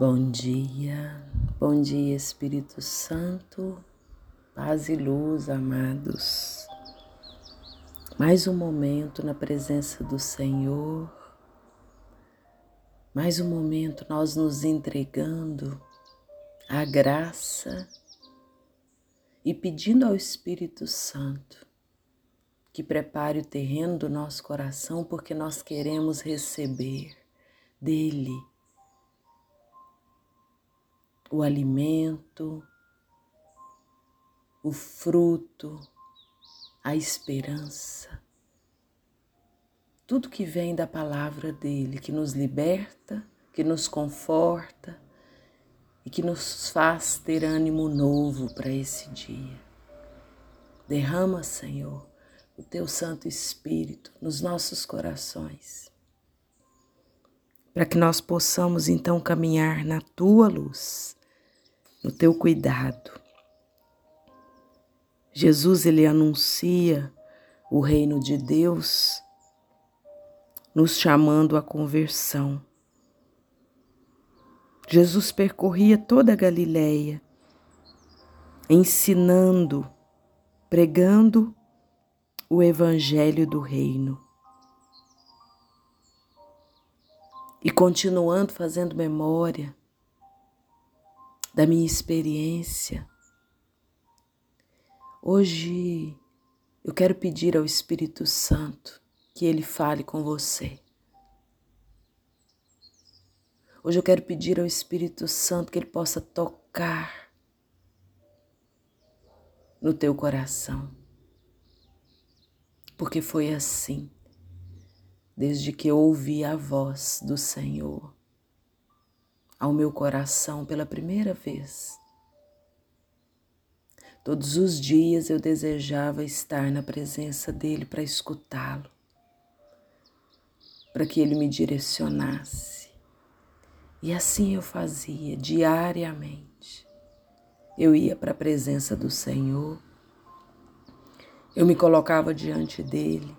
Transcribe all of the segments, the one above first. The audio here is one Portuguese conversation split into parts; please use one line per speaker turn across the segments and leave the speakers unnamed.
Bom dia, bom dia Espírito Santo, paz e luz, amados. Mais um momento na presença do Senhor, mais um momento nós nos entregando à graça e pedindo ao Espírito Santo que prepare o terreno do nosso coração, porque nós queremos receber dele o alimento, o fruto, a esperança. Tudo que vem da palavra dele, que nos liberta, que nos conforta e que nos faz ter ânimo novo para esse dia. Derrama, Senhor, o teu Santo Espírito nos nossos corações, para que nós possamos então caminhar na tua luz no teu cuidado. Jesus ele anuncia o reino de Deus, nos chamando à conversão. Jesus percorria toda a Galileia, ensinando, pregando o evangelho do reino. E continuando fazendo memória da minha experiência. Hoje eu quero pedir ao Espírito Santo que ele fale com você. Hoje eu quero pedir ao Espírito Santo que ele possa tocar no teu coração. Porque foi assim, desde que eu ouvi a voz do Senhor ao meu coração pela primeira vez. Todos os dias eu desejava estar na presença dele para escutá-lo, para que ele me direcionasse. E assim eu fazia diariamente. Eu ia para a presença do Senhor, eu me colocava diante dele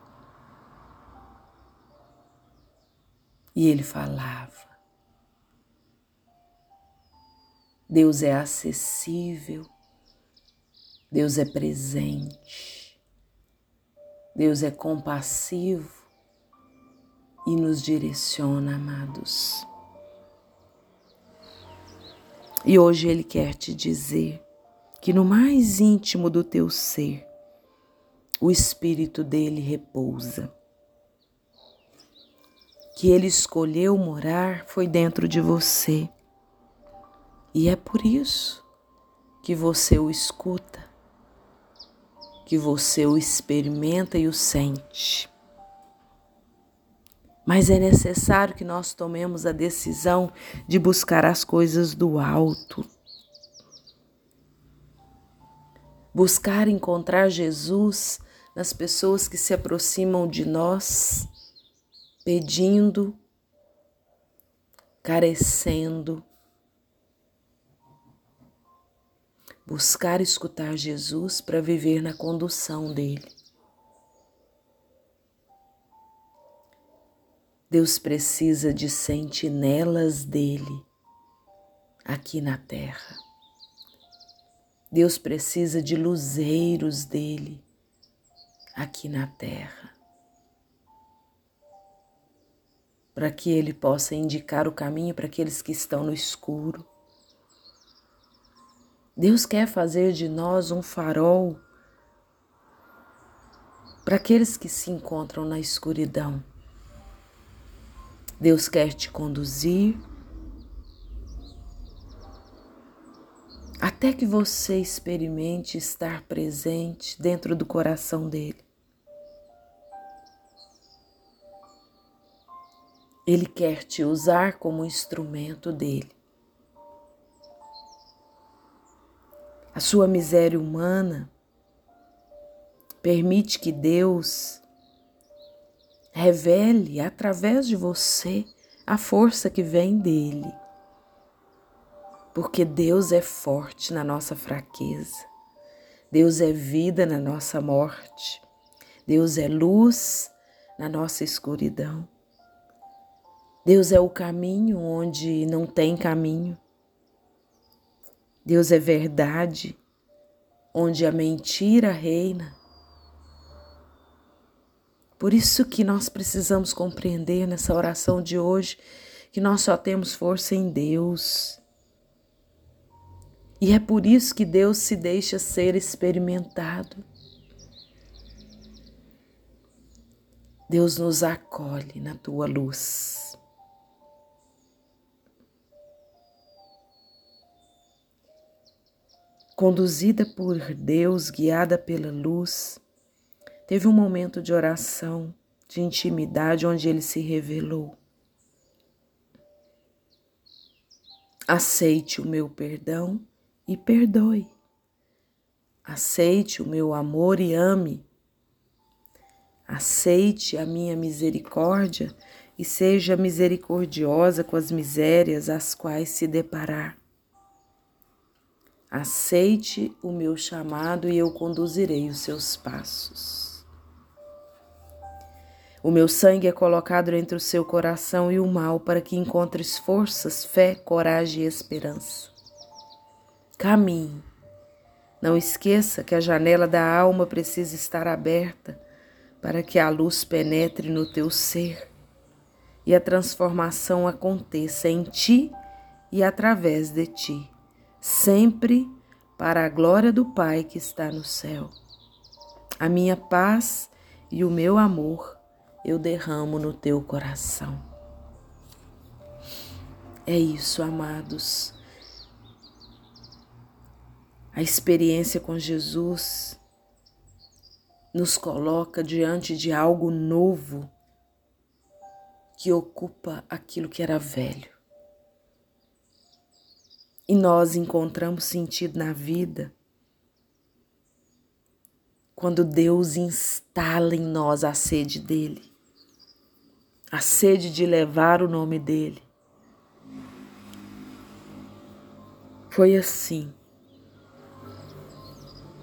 e ele falava. Deus é acessível, Deus é presente, Deus é compassivo e nos direciona, amados. E hoje Ele quer te dizer que no mais íntimo do teu ser, o Espírito dele repousa. Que Ele escolheu morar foi dentro de você e é por isso que você o escuta, que você o experimenta e o sente. Mas é necessário que nós tomemos a decisão de buscar as coisas do alto. Buscar encontrar Jesus nas pessoas que se aproximam de nós, pedindo, carecendo, buscar escutar Jesus para viver na condução dele. Deus precisa de sentinelas dele aqui na terra. Deus precisa de luzeiros dele aqui na terra. Para que ele possa indicar o caminho para aqueles que estão no escuro Deus quer fazer de nós um farol para aqueles que se encontram na escuridão. Deus quer te conduzir até que você experimente estar presente dentro do coração dele. Ele quer te usar como instrumento dele. A sua miséria humana, permite que Deus revele através de você a força que vem dele. Porque Deus é forte na nossa fraqueza, Deus é vida na nossa morte, Deus é luz na nossa escuridão. Deus é o caminho onde não tem caminho. Deus é verdade onde a mentira reina. Por isso que nós precisamos compreender nessa oração de hoje que nós só temos força em Deus. E é por isso que Deus se deixa ser experimentado. Deus nos acolhe na tua luz. Conduzida por Deus, guiada pela luz, teve um momento de oração, de intimidade, onde ele se revelou. Aceite o meu perdão e perdoe. Aceite o meu amor e ame. Aceite a minha misericórdia e seja misericordiosa com as misérias às quais se deparar. Aceite o meu chamado e eu conduzirei os seus passos. O meu sangue é colocado entre o seu coração e o mal para que encontres forças, fé, coragem e esperança. Caminhe. Não esqueça que a janela da alma precisa estar aberta para que a luz penetre no teu ser e a transformação aconteça em ti e através de ti sempre para a glória do Pai que está no céu. A minha paz e o meu amor eu derramo no teu coração. É isso, amados. A experiência com Jesus nos coloca diante de algo novo que ocupa aquilo que era velho e nós encontramos sentido na vida quando Deus instala em nós a sede dele, a sede de levar o nome dele. Foi assim.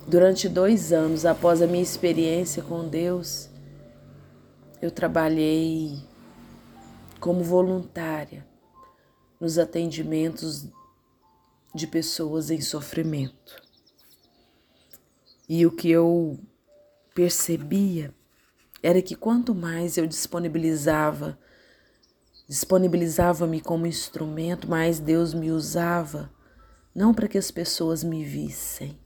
Durante dois anos após a minha experiência com Deus, eu trabalhei como voluntária nos atendimentos de pessoas em sofrimento. E o que eu percebia era que quanto mais eu disponibilizava, disponibilizava-me como instrumento, mais Deus me usava, não para que as pessoas me vissem,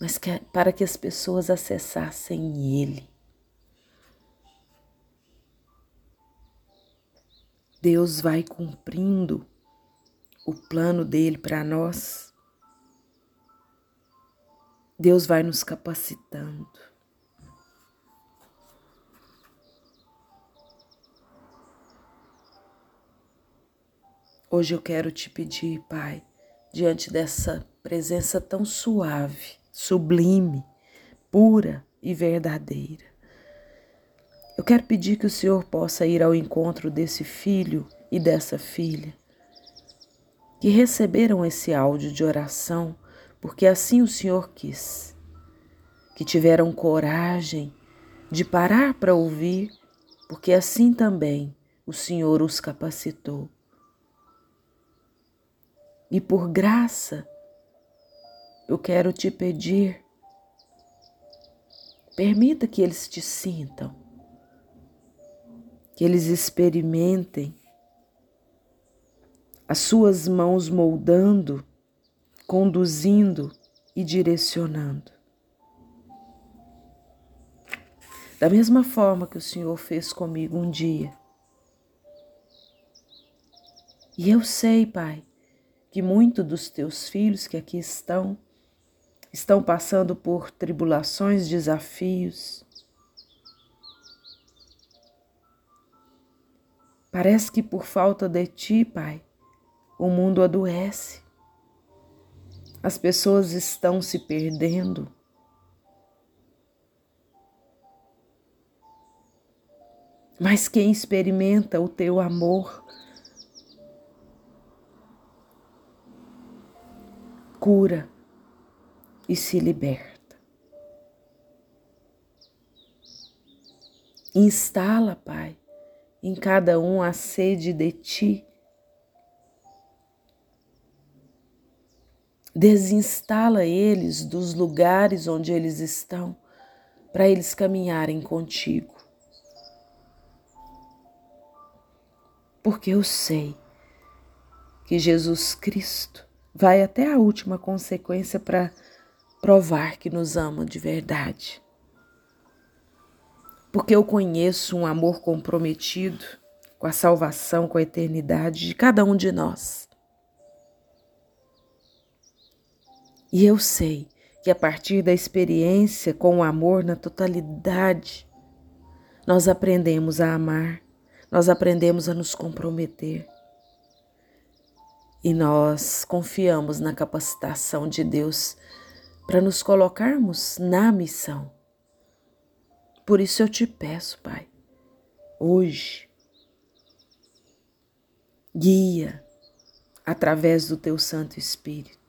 mas que, para que as pessoas acessassem Ele. Deus vai cumprindo o plano dele para nós, Deus vai nos capacitando. Hoje eu quero te pedir, Pai, diante dessa presença tão suave, sublime, pura e verdadeira. Eu quero pedir que o Senhor possa ir ao encontro desse filho e dessa filha que receberam esse áudio de oração porque assim o Senhor quis, que tiveram coragem de parar para ouvir, porque assim também o Senhor os capacitou. E por graça, eu quero te pedir, permita que eles te sintam, que eles experimentem as suas mãos moldando, conduzindo e direcionando. Da mesma forma que o Senhor fez comigo um dia. E eu sei, Pai, que muitos dos teus filhos que aqui estão, estão passando por tribulações, desafios. Parece que por falta de ti, Pai, o mundo adoece. As pessoas estão se perdendo. Mas quem experimenta o teu amor cura e se liberta. Instala, Pai, em cada um a sede de ti. Desinstala eles dos lugares onde eles estão, para eles caminharem contigo. Porque eu sei que Jesus Cristo vai até a última consequência para provar que nos ama de verdade porque eu conheço um amor comprometido com a salvação, com a eternidade de cada um de nós. E eu sei que a partir da experiência com o amor na totalidade, nós aprendemos a amar, nós aprendemos a nos comprometer. E nós confiamos na capacitação de Deus para nos colocarmos na missão por isso eu te peço, Pai, hoje, guia através do teu Santo Espírito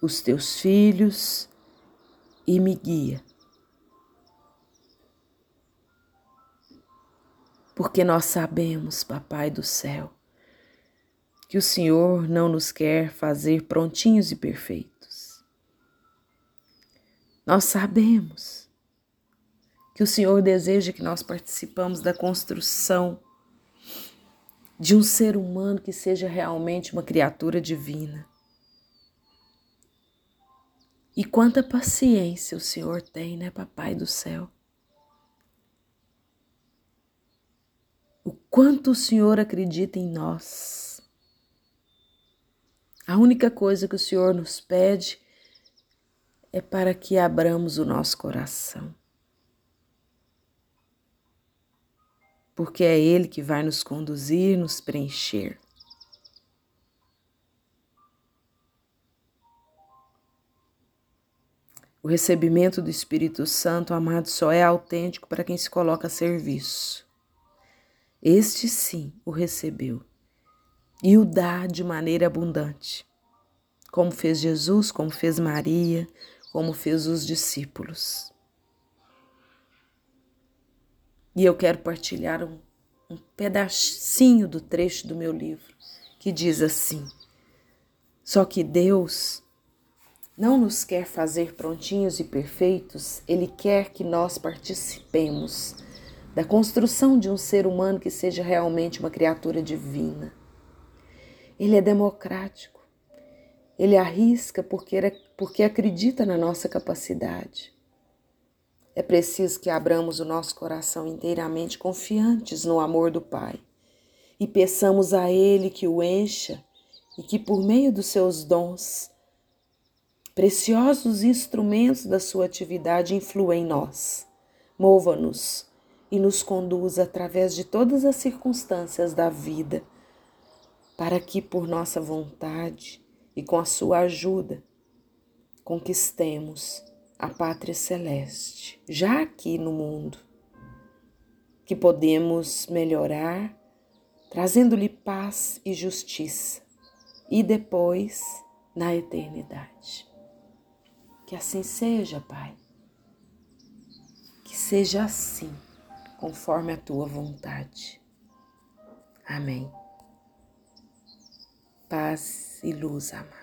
os teus filhos e me guia. Porque nós sabemos, Papai do céu, que o Senhor não nos quer fazer prontinhos e perfeitos nós sabemos que o Senhor deseja que nós participamos da construção de um ser humano que seja realmente uma criatura divina. E quanta paciência o Senhor tem, né, Papai do céu? O quanto o Senhor acredita em nós. A única coisa que o Senhor nos pede é para que abramos o nosso coração. Porque é Ele que vai nos conduzir, nos preencher. O recebimento do Espírito Santo, amado, só é autêntico para quem se coloca a serviço. Este sim o recebeu e o dá de maneira abundante, como fez Jesus, como fez Maria, como fez os discípulos. E eu quero partilhar um, um pedacinho do trecho do meu livro que diz assim: Só que Deus não nos quer fazer prontinhos e perfeitos, Ele quer que nós participemos da construção de um ser humano que seja realmente uma criatura divina. Ele é democrático. Ele arrisca porque, porque acredita na nossa capacidade. É preciso que abramos o nosso coração inteiramente confiantes no amor do Pai e peçamos a Ele que o encha e que, por meio dos seus dons, preciosos instrumentos da sua atividade, influa em nós, mova-nos e nos conduza através de todas as circunstâncias da vida, para que, por nossa vontade, e com a sua ajuda conquistemos a pátria celeste, já aqui no mundo, que podemos melhorar, trazendo-lhe paz e justiça, e depois na eternidade. Que assim seja, Pai. Que seja assim, conforme a tua vontade. Amém. Paz e luz, amado.